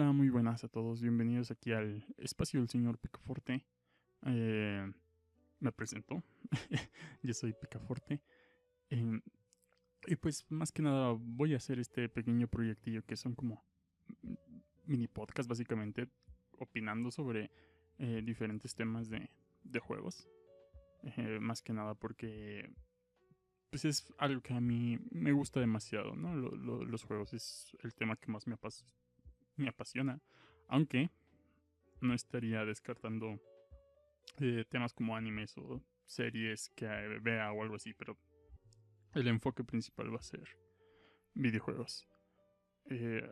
Hola, muy buenas a todos. Bienvenidos aquí al espacio del señor Picaforte. Eh, me presento. Yo soy Picaforte. Eh, y pues más que nada voy a hacer este pequeño proyectillo que son como mini podcast básicamente opinando sobre eh, diferentes temas de, juegos. Eh, más que nada porque pues es algo que a mí me gusta demasiado, ¿no? Lo- lo- los juegos es el tema que más me, apas- me apasiona. Aunque no estaría descartando eh, temas como animes o series que eh, vea o algo así, pero el enfoque principal va a ser videojuegos. Eh,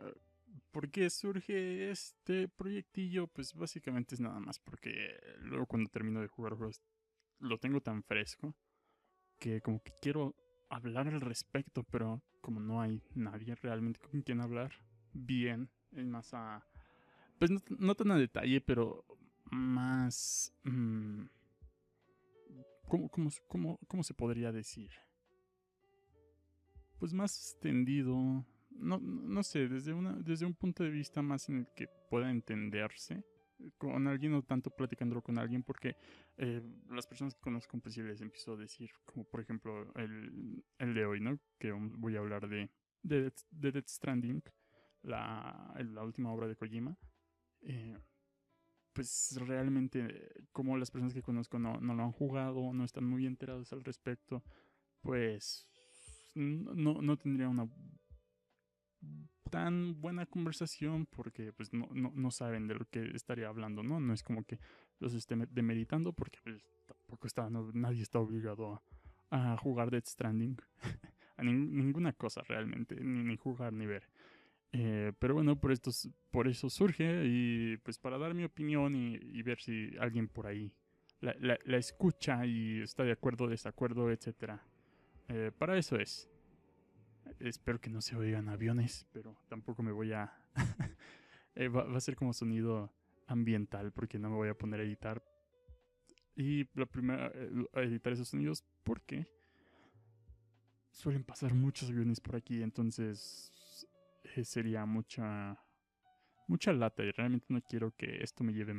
¿Por qué surge este proyectillo? Pues básicamente es nada más porque luego cuando termino de jugar juegos lo tengo tan fresco que como que quiero hablar al respecto, pero como no hay nadie realmente con quien hablar bien, más a... Pues no, tan a detalle, pero más... mm, ¿cómo, cómo, cómo- cómo se podría decir? Pues más extendido. No, no sé, desde, una, desde un punto de vista más en el que pueda entenderse con alguien o tanto platicándolo con alguien porque eh, las personas que conozco pues sí les empiezo a decir como por ejemplo el, el de hoy, ¿no? Que voy a hablar de, de, de Death Stranding, la, última obra de Kojima. Eh, pues realmente como las personas que conozco no, no lo han jugado, no están muy enterados al respecto, pues no, no tendría una tan buena conversación porque pues no, no, no saben de lo que estaría hablando, ¿no? No es como que los esté me- demeritando porque pues, tampoco está, no- nadie está obligado a, jugar Death Stranding, a nin- ninguna cosa realmente, ni, ni jugar ni ver. Eh, pero bueno, por, esto, s- por eso surge y pues para dar mi opinión y, ver si alguien por ahí la, escucha y está de acuerdo, desacuerdo, etc. para eso es. Espero que no se oigan aviones, pero tampoco me voy a... Eh, va, a ser como sonido ambiental porque no me voy a poner a editar. Y la primera, eh, a editar esos sonidos porque suelen pasar muchos aviones por aquí, entonces sería mucha mucha lata y realmente no quiero que esto me lleve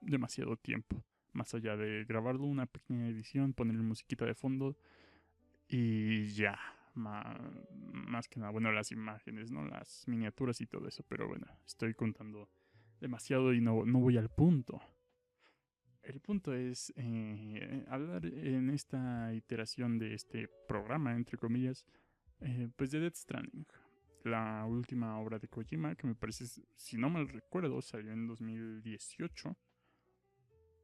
demasiado tiempo. Más allá de grabarlo, una pequeña edición, ponerle musiquita de fondo y ya. ma- más que nada, bueno, las imágenes, ¿no? Las miniaturas y todo eso, pero bueno, estoy contando demasiado y no, no voy al punto. El punto es eh, hablar en esta iteración de este programa, entre comillas, eh, pues de Death Stranding. La última obra de Kojima, que me parece, si no mal recuerdo, salió en 2018.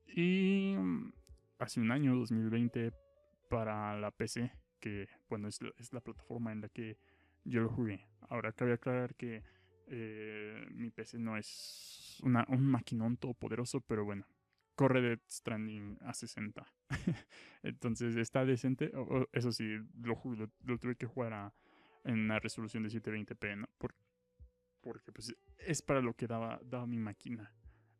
Y mm, hace un año, 2020, para la PC, que bueno, es la, es la plataforma en la que yo lo jugué. Ahora, cabe aclarar que eh, mi PC no es una, un maquinón todopoderoso, pero bueno, corre Death Stranding a 60. Entonces está decente. eso sí, lo, lo, lo tuve que jugar a- en una resolución de 720p, ¿no? Por- porque pues es para lo que daba, daba mi máquina.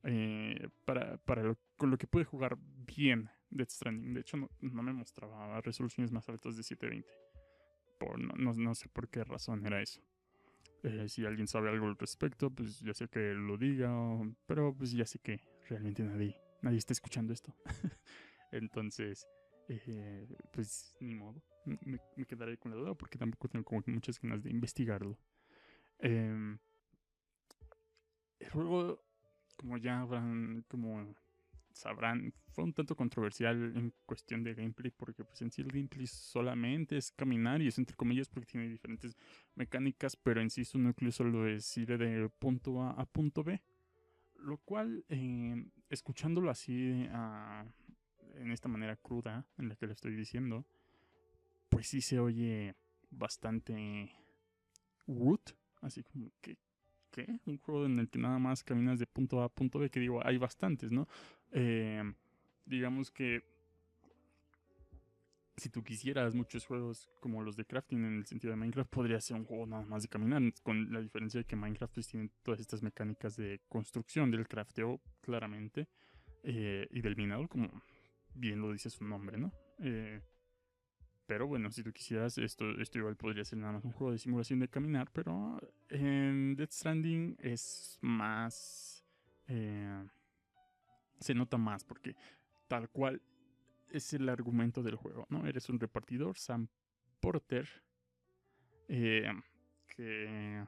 Eh, para para lo, con lo que pude jugar bien Death Stranding. De hecho, no, me mostraba resoluciones más altas de 720. Por, no, no, sé por qué razón era eso. Eh, si alguien sabe algo al respecto, pues ya sé que lo diga, pero pues ya sé que realmente nadie, nadie está escuchando esto. Entonces, eh, pues ni modo, me, quedaré con la duda porque tampoco tengo como muchas ganas de investigarlo. Em, el juego, como ya habrán, como sabrán, fue un tanto controversial en cuestión de gameplay porque pues en sí el gameplay solamente es caminar y es entre comillas porque tiene diferentes mecánicas, pero en sí su núcleo solo es ir de punto A a punto B. Lo cual, eh, escuchándolo así ah, en esta manera cruda en la que le estoy diciendo, pues sí se oye bastante wood, así como que ¿qué? Un juego en el que nada más caminas de punto A a punto B, que digo, hay bastantes, ¿no? Eh, digamos que si tú quisieras muchos juegos como los de crafting en el sentido de Minecraft, podría ser un juego nada más de caminar, con la diferencia de que Minecraft pues, tiene todas estas mecánicas de construcción del crafteo, claramente, eh, y del minado, como bien lo dice su nombre, ¿no? Eh, pero bueno, si tú quisieras, esto, esto igual podría ser nada más un juego de simulación de caminar, pero en Death Stranding es más... Eh, se nota más porque tal cual es el argumento del juego, ¿no? Eres un repartidor, Sam Porter, eh, que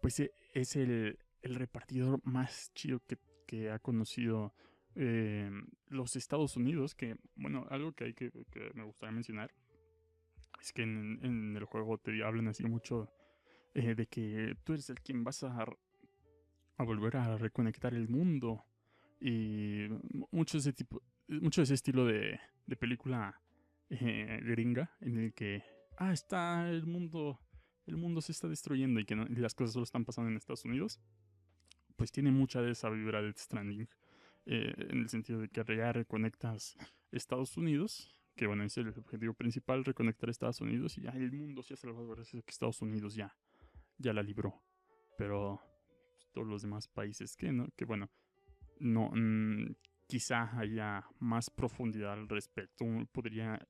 pues e, es el, el repartidor más chido que, que ha conocido eh, los Estados Unidos, que, bueno, algo que hay que, me gustaría mencionar, es que en, el juego te hablan así mucho eh, de que tú eres el quien vas a, volver a reconectar el mundo. Y mucho ese tipo, mucho ese estilo de, película eh, gringa, en el que, ah, está el mundo, el mundo se está destruyendo y que las cosas solo están pasando en Estados Unidos, pues tiene mucha de esa vibra de Stranding. Eh, en el sentido de que ya reconectas Estados Unidos, que bueno, es el objetivo principal, reconectar Estados Unidos y ya el mundo se ha salvado gracias a que Estados Unidos ya, ya la libró. Pero pues, todos los demás países que, ¿no? Que bueno, no, mm, quizá haya más profundidad al respecto. Podría,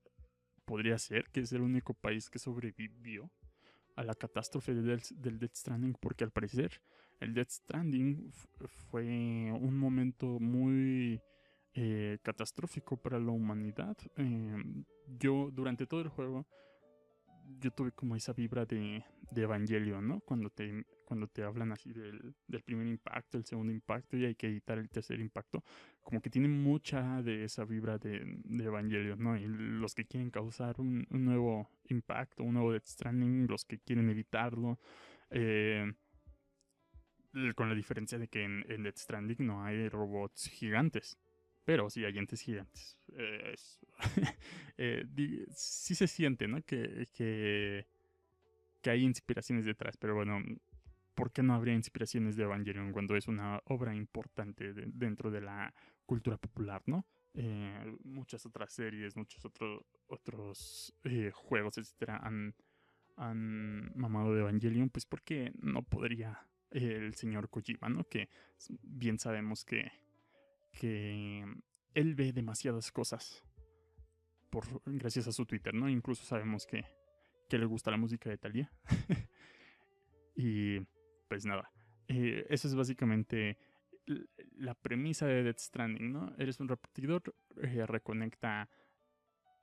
podría ser que es el único país que sobrevivió a la catástrofe del, del Death Stranding, porque al parecer el Death Stranding fue un momento muy eh, catastrófico para la humanidad. Em, yo durante todo el juego yo tuve como esa vibra de, de Evangelio, ¿no? Cuando te, cuando te hablan así del, del, primer impacto, el segundo impacto y hay que evitar el tercer impacto, como que tiene mucha de esa vibra de, de Evangelio, ¿no? Y los que quieren causar un, un, nuevo impacto, un nuevo Death Stranding, los que quieren evitarlo, eh, con la diferencia de que en, Death Stranding no hay robots gigantes. Pero sí hay entes gigantes. Eh, eh, sí se siente, ¿no? Que, que, hay inspiraciones detrás. Pero bueno, ¿por qué no habría inspiraciones de Evangelion cuando es una obra importante dentro de la cultura popular, ¿no? Eh, muchas otras series, muchos otros otros juegos, etcétera, han, han mamado de Evangelion, pues porque no podría el señor Kojima, ¿no? Que bien sabemos que, que él ve demasiadas cosas por, gracias a su Twitter, ¿no? Incluso sabemos que, que le gusta la música de Thalia. y pues nada, eh, es básicamente la premisa de Death Stranding, ¿no? Eres un repetidor, eh, reconecta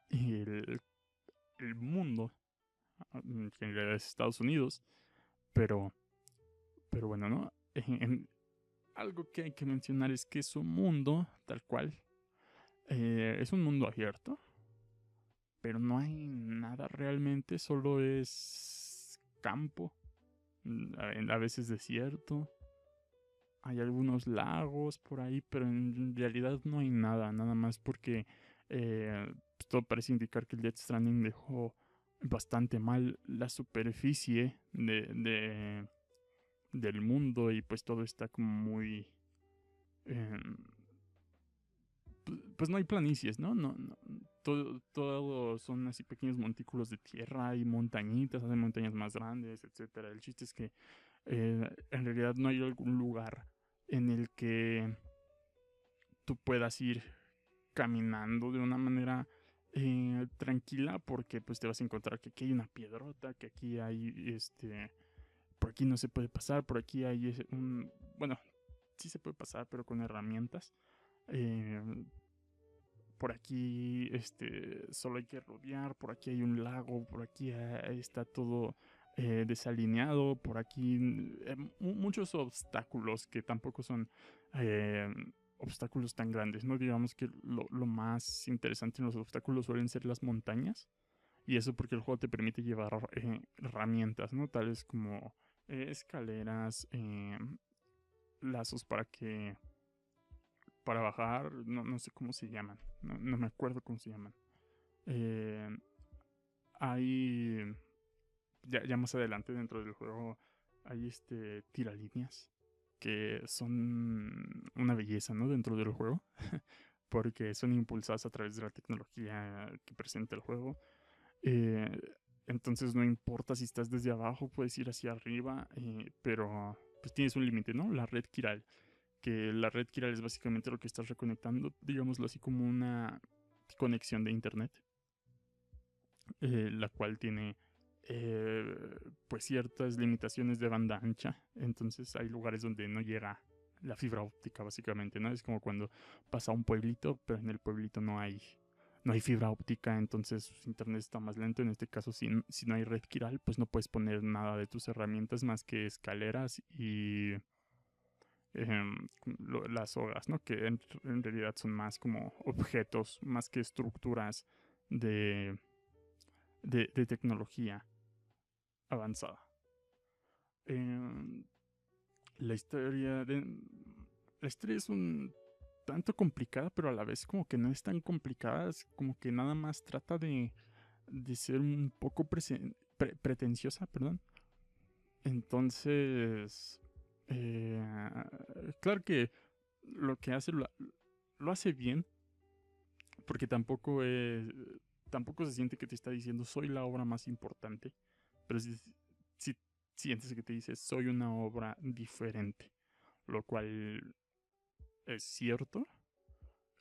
el, el mundo, en realidad es Estados Unidos, pero pero bueno, ¿no? algo que hay que mencionar es que es un mundo, tal cual, eh, es un mundo abierto, pero no hay nada realmente, solo es campo, mm, a veces desierto. Hay algunos lagos por ahí, pero en realidad no hay nada, nada más porque eh, pues, todo parece indicar que el Death Stranding dejó bastante mal la superficie de del mundo y pues todo está como muy... Em, pues no hay planicies, ¿no? no, todo, todo, son así pequeños montículos de tierra y montañitas, hay montañas más grandes, etcétera. El chiste es que eh, en realidad no hay algún lugar en el que tú puedas ir caminando de una manera eh, tranquila porque pues te vas a encontrar que aquí hay una piedrota, que aquí hay este por aquí no se puede pasar, por aquí hay un, bueno, sí se puede pasar, pero con herramientas. Eh, por aquí este, solo hay que rodear, por aquí hay un lago, por aquí está todo eh, desalineado, por aquí eh, muchos obstáculos que tampoco son obstáculos tan grandes, ¿no? Digamos que lo, lo, más interesante en los obstáculos suelen ser las montañas. Y eso porque el juego te permite llevar herramientas, ¿no? Tales como escaleras, eh, lazos para que para bajar, no, no sé cómo se llaman, no, no, me acuerdo cómo se llaman. Eh, hay ya, ya, más adelante dentro del juego hay este tiralíneas que son una belleza, ¿no? Dentro del juego, porque son impulsadas a través de la tecnología que presenta el juego. Eh, entonces no importa si estás desde abajo, puedes ir hacia arriba, eh, pero pues tienes un límite, ¿no? La red Kiral. Que la red Kiral es básicamente lo que estás reconectando, digámoslo así como una conexión de internet. eh, la cual tiene eh, pues ciertas limitaciones de banda ancha. Entonces hay lugares donde no llega la fibra óptica básicamente, ¿no? Es como cuando pasa a un pueblito, pero en el pueblito no hay no hay fibra óptica, entonces internet está más lento. En este caso, si, si no hay red quiral, pues no puedes poner nada de tus herramientas más que escaleras y em, las sogas, ¿no? Que en, realidad son más como objetos, más que estructuras de, de, tecnología avanzada. Em, la historia de... La historia es un tanto complicada, pero a la vez como que no es tan complicada, es como que nada más trata de, de ser un poco pretenciosa, perdón. Entonces, eh, claro que lo que hace lo, hace bien, porque tampoco es, tampoco se siente que te está diciendo soy la obra más importante, pero si, si sientes que te dice soy una obra diferente, lo cual es cierto.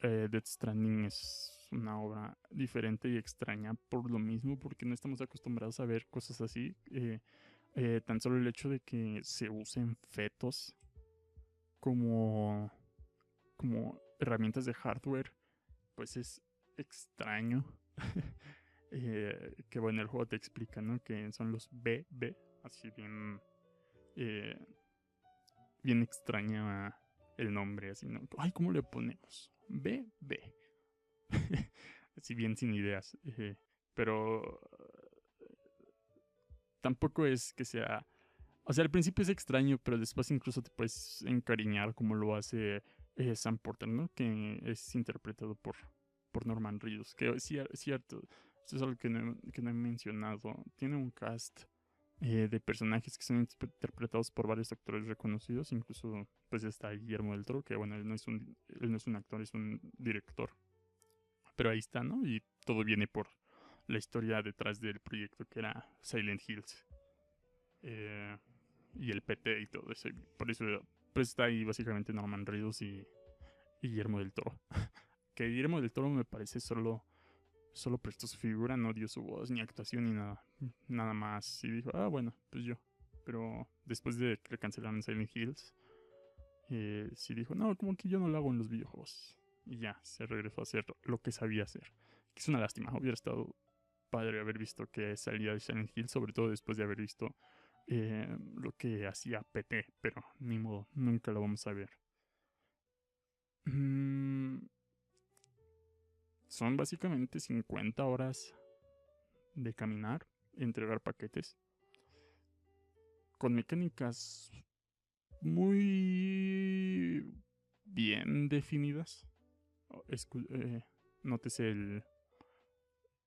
Eh, Death Stranding es una obra diferente y extraña por lo mismo, porque no estamos acostumbrados a ver cosas así. Eh, eh, tan solo el hecho de que se usen fetos como, como herramientas de hardware, pues es extraño. que bueno, el juego te explica, ¿no? Que son los BB, así bien, bien extraña el nombre, así, ¿no? Ay, ¿cómo le ponemos? B, B. así bien sin ideas. Eh, pero tampoco es que sea... O sea, al principio es extraño, pero después incluso te puedes encariñar como lo hace eh, Sam Porter, ¿no? Que es interpretado por, por Norman Reedus. Que es cierto, esto es algo que no, que no he mencionado. Tiene un cast eh, de personajes que son interpretados por varios actores reconocidos, incluso pues está Guillermo del Toro, que bueno, él no es un, él no es un actor, es un director. Pero ahí está, ¿no? Y todo viene por la historia detrás del proyecto que era Silent Hills. Eh, y el PT y todo eso. Por eso pues está ahí básicamente Norman Reedus y, Guillermo del Toro. que Guillermo del Toro me parece solo solo prestó su figura, no dio su voz, ni actuación, ni nada. Nada más. Y dijo, ah, bueno, pues yo. Pero después de que le cancelaron Silent Hills, eh, sí dijo, no, como que yo no lo hago en los videojuegos. Y ya, se regresó a hacer lo que sabía hacer. Que es una lástima, hubiera estado padre haber visto que salía de Silent Hills, sobre todo después de haber visto eh, lo que hacía PT, pero ni modo, nunca lo vamos a ver. Mmm son básicamente 50 horas de caminar, entregar paquetes, con mecánicas muy bien definidas. Eh, nótese el,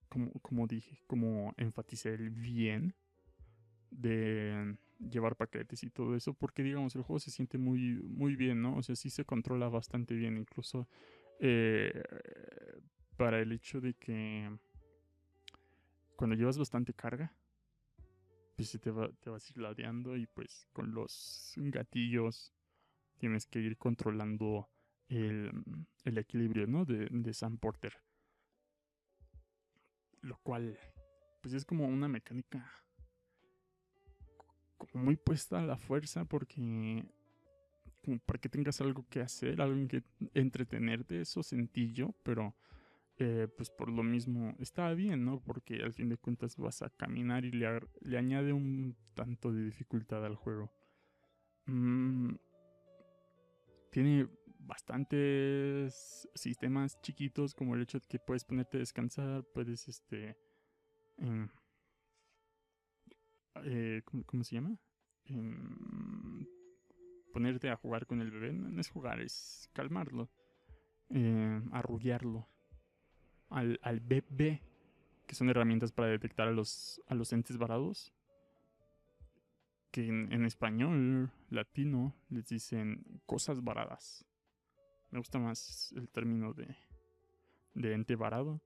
como, como dije, como enfaticé el bien de llevar paquetes y todo eso, porque digamos el juego se siente muy, muy bien, ¿no? O sea, sí se controla bastante bien, incluso eh, para el hecho de que cuando llevas bastante carga, pues te, va, te vas ir ladeando y pues con los gatillos tienes que ir controlando el, el equilibrio, ¿no? De, de Sam Porter. Lo cual, pues es como una mecánica muy puesta a la fuerza porque como para que tengas algo que hacer, algo que entretenerte, eso sentí yo, pero eh, pues por lo mismo está bien, ¿no? Porque al fin de cuentas vas a caminar y le, le añade un tanto de dificultad al juego. Mm, tiene bastantes sistemas chiquitos como el hecho de que puedes ponerte a descansar, puedes este... Em, eh, ¿cómo, se llama? Em, ponerte a jugar con el bebé. No, es jugar, es calmarlo. Eh, arrullarlo al, al BB, que son herramientas para detectar a los, a los entes varados. Que en, español latino les dicen cosas varadas. Me gusta más el término de, de ente varado,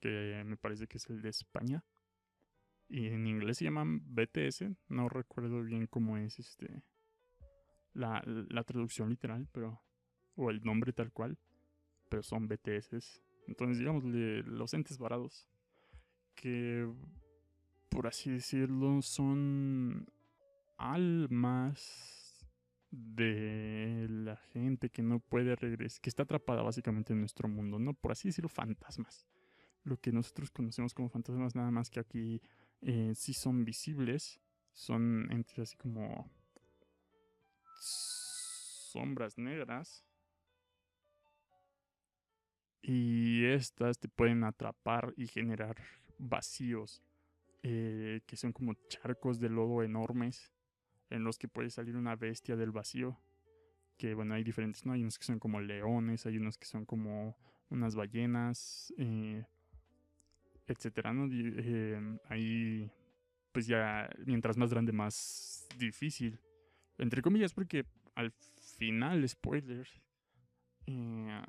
que me parece que es el de España. Y en inglés se llaman BTS, no recuerdo bien cómo es este la, la traducción literal, pero o el nombre tal cual, pero son BTS. Entonces, digamos, los entes varados. que, por así decirlo, son almas de la gente que no puede regresar, que está atrapada básicamente en nuestro mundo, ¿no? Por así decirlo, fantasmas. Lo que nosotros conocemos como fantasmas, nada más que aquí eh, sí son visibles, son entes así como sombras negras. Y estas te pueden atrapar y generar vacíos, eh, que son como charcos de lodo enormes, en los que puede salir una bestia del vacío. Que bueno, hay diferentes, ¿no? Hay unos que son como leones, hay unos que son como unas ballenas, eh, etcétera, ¿no? Eh, ahí, pues ya, mientras más grande, más difícil. Entre comillas, porque al final, spoiler, eh,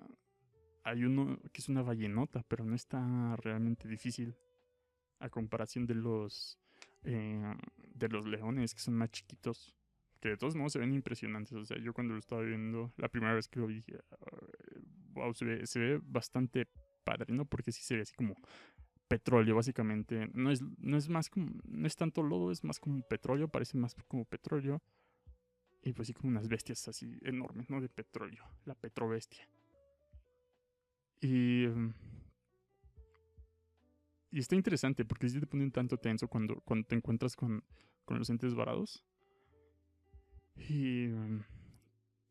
hay uno que es una ballenota, pero no está realmente difícil a comparación de los eh, de los leones que son más chiquitos que de todos modos se ven impresionantes. O sea yo cuando lo estaba viendo la primera vez que lo vi wow se ve, se ve bastante padre no porque sí se ve así como petróleo básicamente. No es no es más como no es tanto lodo es más como petróleo parece más como petróleo. Y pues sí como unas bestias así enormes no de petróleo la petrobestia y mm, y está interesante porque sí te pone un tanto tenso cuando, cuando te encuentras con, con los entes varados. Y um,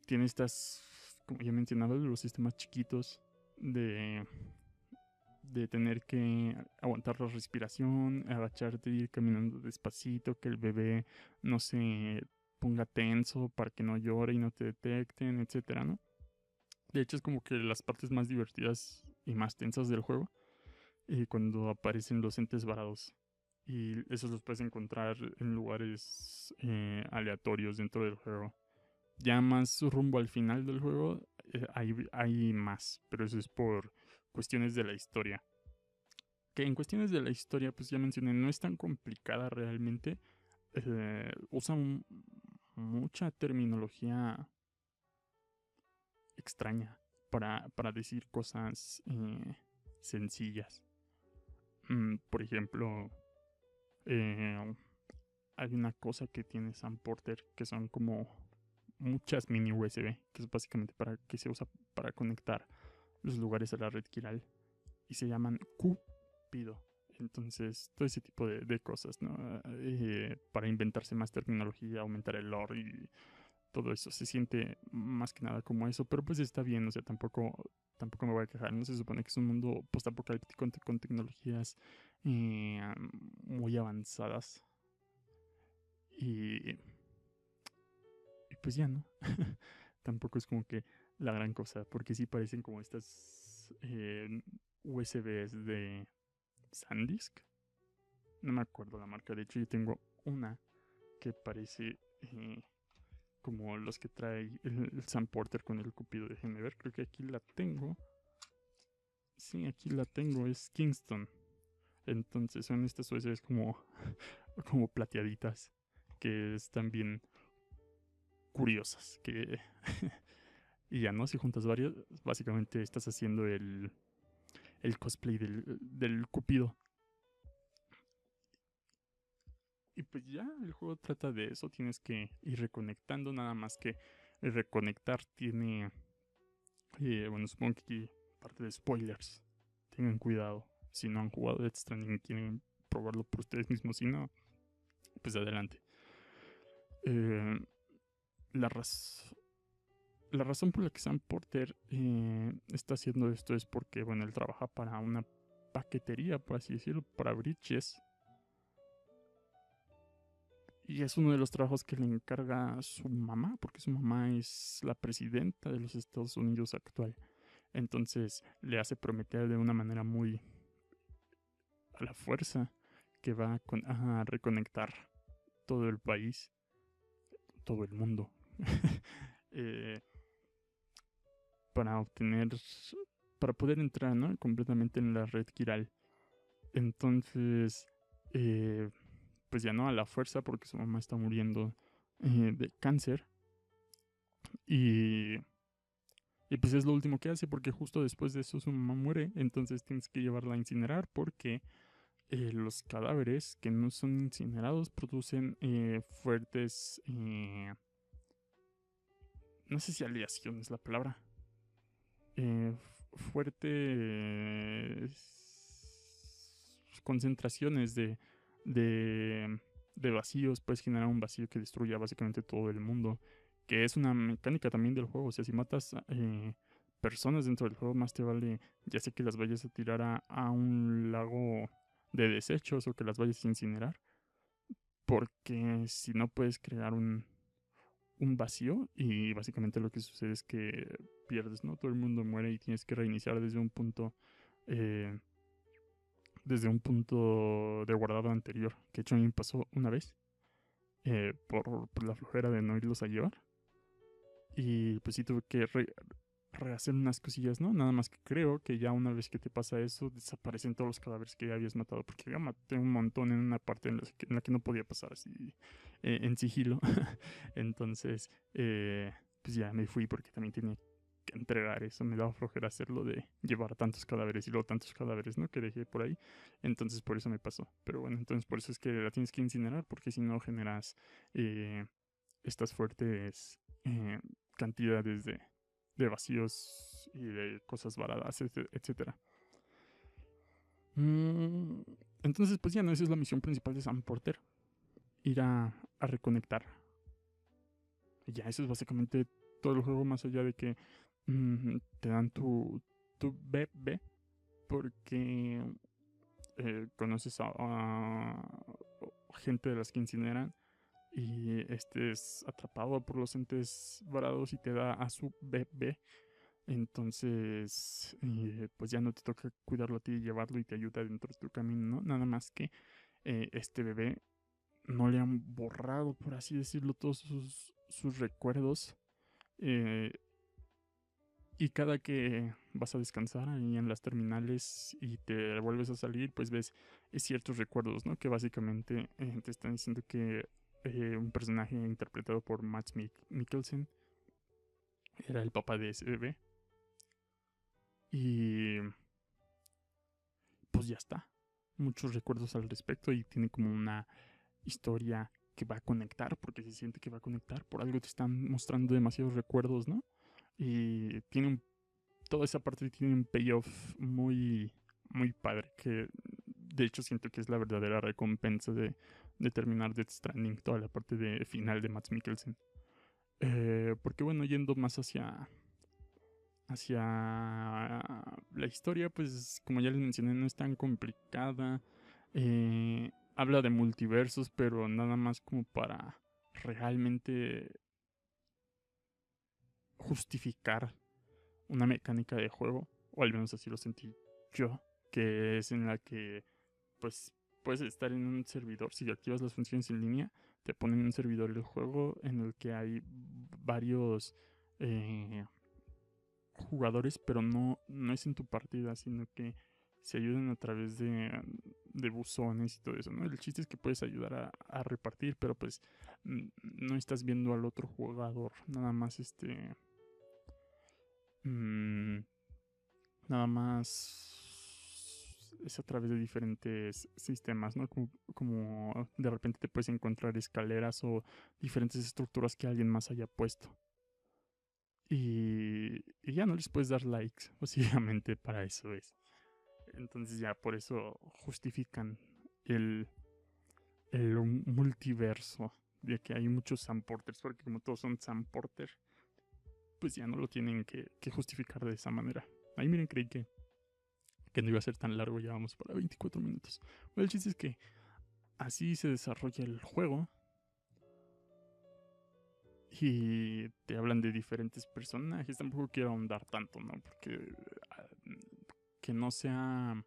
tiene estas, como ya mencionaba, los sistemas chiquitos de, de tener que aguantar la respiración, agacharte, ir caminando despacito, que el bebé no se ponga tenso para que no llore y no te detecten, etcétera, ¿no? De hecho, es como que las partes más divertidas y más tensas del juego y cuando aparecen los entes varados. Y esos los puedes encontrar en lugares eh, aleatorios dentro del juego. Ya más rumbo al final del juego eh, hay, hay más, pero eso es por cuestiones de la historia. Que en cuestiones de la historia, pues ya mencioné, no es tan complicada realmente. Eh, usa mucha terminología extraña para, para decir cosas sencillas. Mm, por ejemplo, eh, hay una cosa que tiene Sam Porter que son como muchas mini USB, que es básicamente para que se usa para conectar los lugares a la red Kiral y se llaman Cupido. Entonces, todo ese tipo de, cosas, ¿no? Eh, para inventarse más terminología, aumentar el lore y todo eso. Se siente más que nada como eso, pero pues está bien, o sea, tampoco tampoco me voy a quejar. No se supone que es un mundo postapocalíptico con tecnologías eh, muy avanzadas. Y, y pues ya, ¿no? tampoco es como que la gran cosa, porque sí parecen como estas eh, USBs de SanDisk. No me acuerdo la marca, de hecho yo tengo una que parece eh, como los que trae el, Sam Porter con el Cupido. Déjenme ver, creo que aquí la tengo. Sí, aquí la tengo, es Kingston. Entonces son estas USBs como, como plateaditas, que están bien curiosas. Que y ya no, si juntas varias, básicamente estás haciendo el, el cosplay del, del Cupido. Y pues ya, el juego trata de eso, tienes que ir reconectando, nada más que reconectar tiene... Eh, bueno, supongo que aquí parte de spoilers. Tengan cuidado. Si no han jugado Death Stranding y quieren probarlo por ustedes mismos, si no, pues adelante. Eh, la, la razón por la que Sam Porter eh, está haciendo esto es porque, bueno, él trabaja para una paquetería, por así decirlo, para Bridges y es uno de los trabajos que le encarga su mamá, porque su mamá es la presidenta de los Estados Unidos actual. Entonces le hace prometer de una manera muy a la fuerza que va a reconectar todo el país, todo el mundo, eh, para obtener, para poder entrar ¿no? completamente en la red Kiral. Entonces, eh, pues ya no a la fuerza porque su mamá está muriendo eh, de cáncer. Y, y pues es lo último que hace porque justo después de eso su mamá muere. Entonces tienes que llevarla a incinerar porque eh, los cadáveres que no son incinerados producen eh, fuertes... No sé si aleación es la palabra. fuertes concentraciones de, de, de vacíos. Puedes generar un vacío que destruya básicamente todo el mundo. Que es una mecánica también del juego. O sea, si matas personas dentro del juego, más te vale ya sé que las vayas a tirar a, a un lago de desechos o que las vayas a incinerar. Porque si no puedes crear un, un vacío y básicamente lo que sucede es que pierdes, ¿no? Todo el mundo muere y tienes que reiniciar desde un punto... Eh, desde un punto de guardado anterior. Que hecho me pasó una vez. Eh, por, la flojera de no irlos a llevar. Y pues sí tuve que rehacer unas cosillas, ¿no? Nada más que creo que ya una vez que te pasa eso, desaparecen todos los cadáveres que ya habías matado. Porque ya maté un montón en una parte en la que, no podía pasar así eh, en sigilo. Entonces, eh, pues ya me fui porque también tenía que entregar eso. Me daba flojera hacerlo de llevar tantos cadáveres y luego tantos cadáveres, ¿no? Que dejé por ahí. Entonces, por eso me pasó. Pero bueno, entonces por eso es que la tienes que incinerar porque si no generas eh, estas fuertes cantidades de de vacíos y de cosas varadas, etc. Mm, entonces, pues ya no, esa es la misión principal de Sam Porter. Ir a, reconectar. ya, eso es básicamente todo el juego, más allá de que te dan tu, tu bebé, porque eh, conoces a, gente de las que incineran y estés atrapado por los entes varados y te da a su bebé. Entonces, eh, pues ya no te toca cuidarlo a ti y llevarlo y te ayuda dentro de tu camino, ¿no? Nada más que eh, este bebé no le han borrado, por así decirlo, todos sus, sus recuerdos. Eh, y cada que vas a descansar ahí en las terminales y te vuelves a salir, pues ves ciertos recuerdos, ¿no? Que básicamente te están diciendo que eh, un personaje interpretado por Max Mikkelsen. Era el papá de ese bebé. Y pues ya está. Muchos recuerdos al respecto y tiene como una historia que va a conectar, porque se siente que va a conectar. Por algo te están mostrando demasiados recuerdos, ¿no? Y tiene un, toda esa parte tiene un payoff muy, muy padre, que de hecho siento que es la verdadera recompensa de, de terminar Death Stranding, toda la parte de final de Max Mikkelsen. Eh, porque bueno, yendo más hacia hacia la historia, pues como ya les mencioné, no es tan complicada. Eh, habla de multiversos, pero nada más como para realmente justificar una mecánica de juego, o al menos así lo sentí yo, que es en la que pues puedes estar en un servidor, si activas las funciones en línea, te ponen un servidor del juego en el que hay varios eh, jugadores, pero no, no es en tu partida, sino que se ayudan a través de, de buzones y todo eso, ¿no? El chiste es que puedes ayudar a, repartir, pero pues no estás viendo al otro jugador, nada más este... Mm, nada más es a través de diferentes sistemas, ¿no? Como, de repente te puedes encontrar escaleras o diferentes estructuras que alguien más haya puesto. Y, ya no les puedes dar likes, básicamente para eso es. Entonces ya por eso justifican el, el multiverso de que hay muchos Sam Porters, porque como todos son Sam Porter, pues ya no lo tienen que, justificar de esa manera. Ahí miren, creí que que no iba a ser tan largo, ya vamos para 24 minutos. Bueno, el chiste es que así se desarrolla el juego. Y te hablan de diferentes personajes. Tampoco quiero ahondar tanto, ¿no? Porque ah, que no sea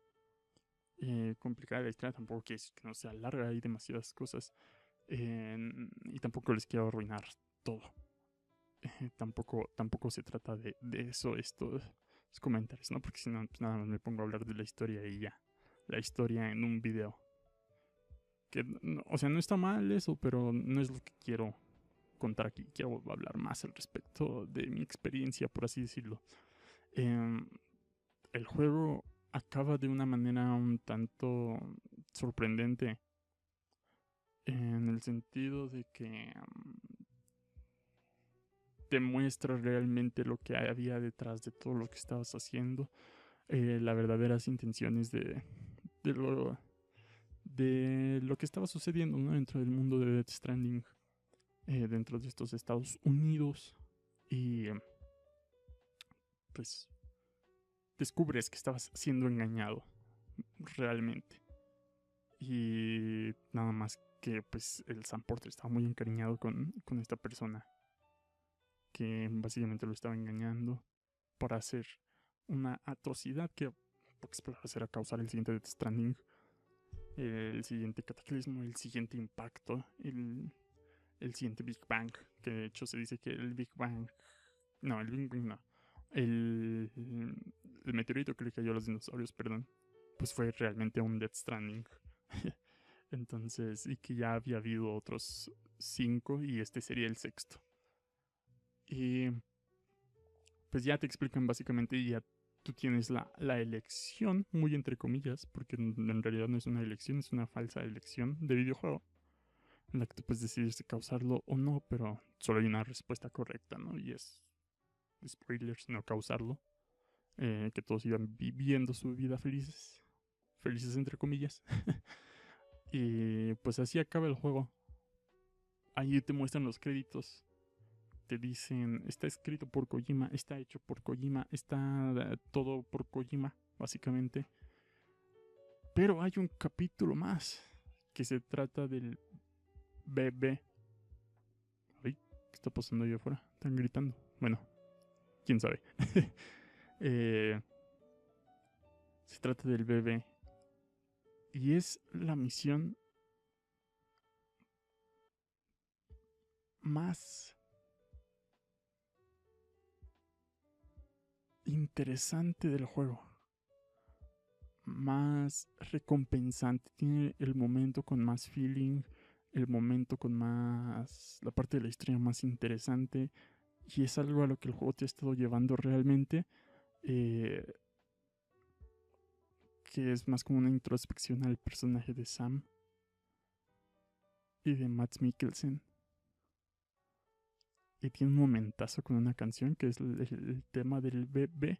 eh, complicada la historia, tampoco que, no sea larga, hay demasiadas cosas. y tampoco les quiero arruinar todo. Eh, tampoco, tampoco se trata de, de eso esto comentarios, ¿no? Porque si no, pues nada más me pongo a hablar de la historia y ya. La historia en un video. Que, o sea, no está mal eso, pero no es lo que quiero contar aquí. Quiero hablar más al respecto de mi experiencia, por así decirlo. Em, el juego acaba de una manera un tanto sorprendente en el sentido de que mm, te muestra realmente lo que había detrás de todo lo que estabas haciendo, eh, las verdaderas intenciones de, de, lo, de lo que estaba sucediendo dentro del mundo de Death Stranding, eh, dentro de estos Estados Unidos. Y pues descubres que estabas siendo engañado realmente. Y nada más que pues el Sam Porter estaba muy encariñado con, con esta persona que básicamente lo estaba engañando para hacer una atrocidad que será causar el siguiente Death Stranding, el siguiente cataclismo, el siguiente impacto, el, el siguiente Big Bang, que de hecho se dice que el Big Bang, no, el Big Bang no, el, el meteorito que le cayó a los dinosaurios, perdón, pues fue realmente un Death Stranding. Entonces, y que ya había habido otros cinco y este sería el sexto. Y pues ya te explican básicamente y ya tú tienes la, la, elección, muy entre comillas, porque en, realidad no es una elección, es una falsa elección de videojuego, en la que tú puedes decidir si causarlo o no, pero solo hay una respuesta correcta, ¿no? Y es, spoilers, no causarlo, eh, que todos iban viviendo su vida felices, felices entre comillas. y pues así acaba el juego. Ahí te muestran los créditos te dicen, está escrito por Kojima, está hecho por Kojima, está eh, todo por Kojima, básicamente. Pero hay un capítulo más que se trata del bebé. Ay, ¿qué está pasando ahí afuera? Están gritando. Bueno, quién sabe. Eh, se trata del bebé. Y es la misión más interesante del juego. Más recompensante. Tiene el momento con más feeling. El momento con más. La parte de la historia más interesante. Y es algo a lo que el juego te ha estado llevando realmente. Eh, que es más como una introspección al personaje de Sam. Y de Matt Mikkelsen. Y tiene un momentazo con una canción que es el, tema del bebé.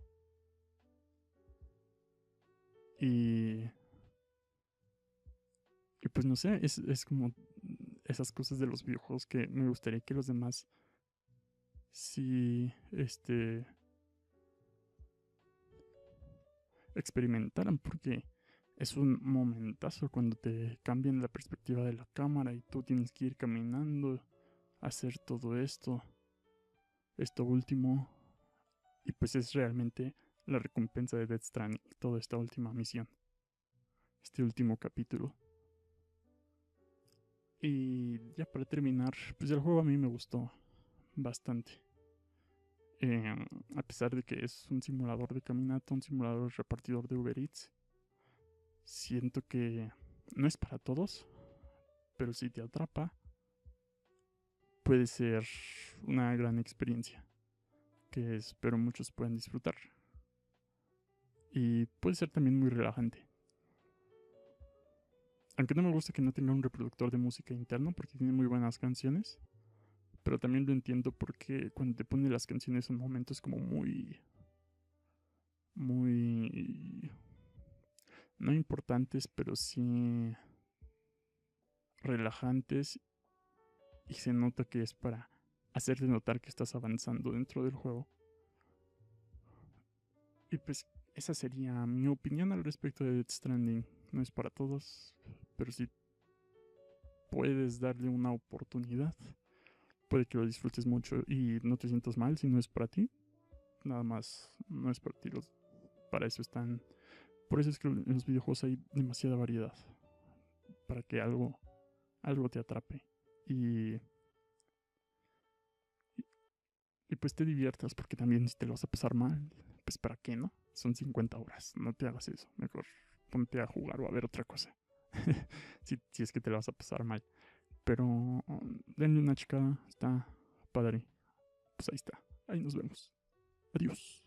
Y. Y pues no sé, es, es como esas cosas de los videojuegos que me gustaría que los demás. Si. Este. Experimentaran, porque es un momentazo cuando te cambian la perspectiva de la cámara y tú tienes que ir caminando hacer todo esto, esto último, y pues es realmente la recompensa de Death Stranding, toda esta última misión, este último capítulo. Y ya para terminar, pues el juego a mí me gustó bastante. Em, a pesar de que es un simulador de caminata, un simulador repartidor de Uber Eats, siento que no es para todos, pero si te atrapa, puede ser una gran experiencia que espero muchos puedan disfrutar. Y puede ser también muy relajante. Aunque no me gusta que no tenga un reproductor de música interno porque tiene muy buenas canciones. Pero también lo entiendo porque cuando te pone las canciones son momentos como muy... Muy... No importantes, pero sí relajantes y se nota que es para hacerte notar que estás avanzando dentro del juego. Y pues esa sería mi opinión al respecto de Death Stranding. No es para todos, pero si puedes darle una oportunidad, puede que lo disfrutes mucho y no te sientas mal si no es para ti. Nada más, no es para ti. para eso están. Por eso es que en los videojuegos hay demasiada variedad. Para que algo, algo te atrape y, y, pues te diviertas, porque también si te lo vas a pasar mal, pues para qué, ¿no? Son 50 horas, no te hagas eso, mejor ponte a jugar o a ver otra cosa, si, si es que te lo vas a pasar mal. Pero denle una chica, está padre. Pues ahí está, ahí nos vemos. Adiós.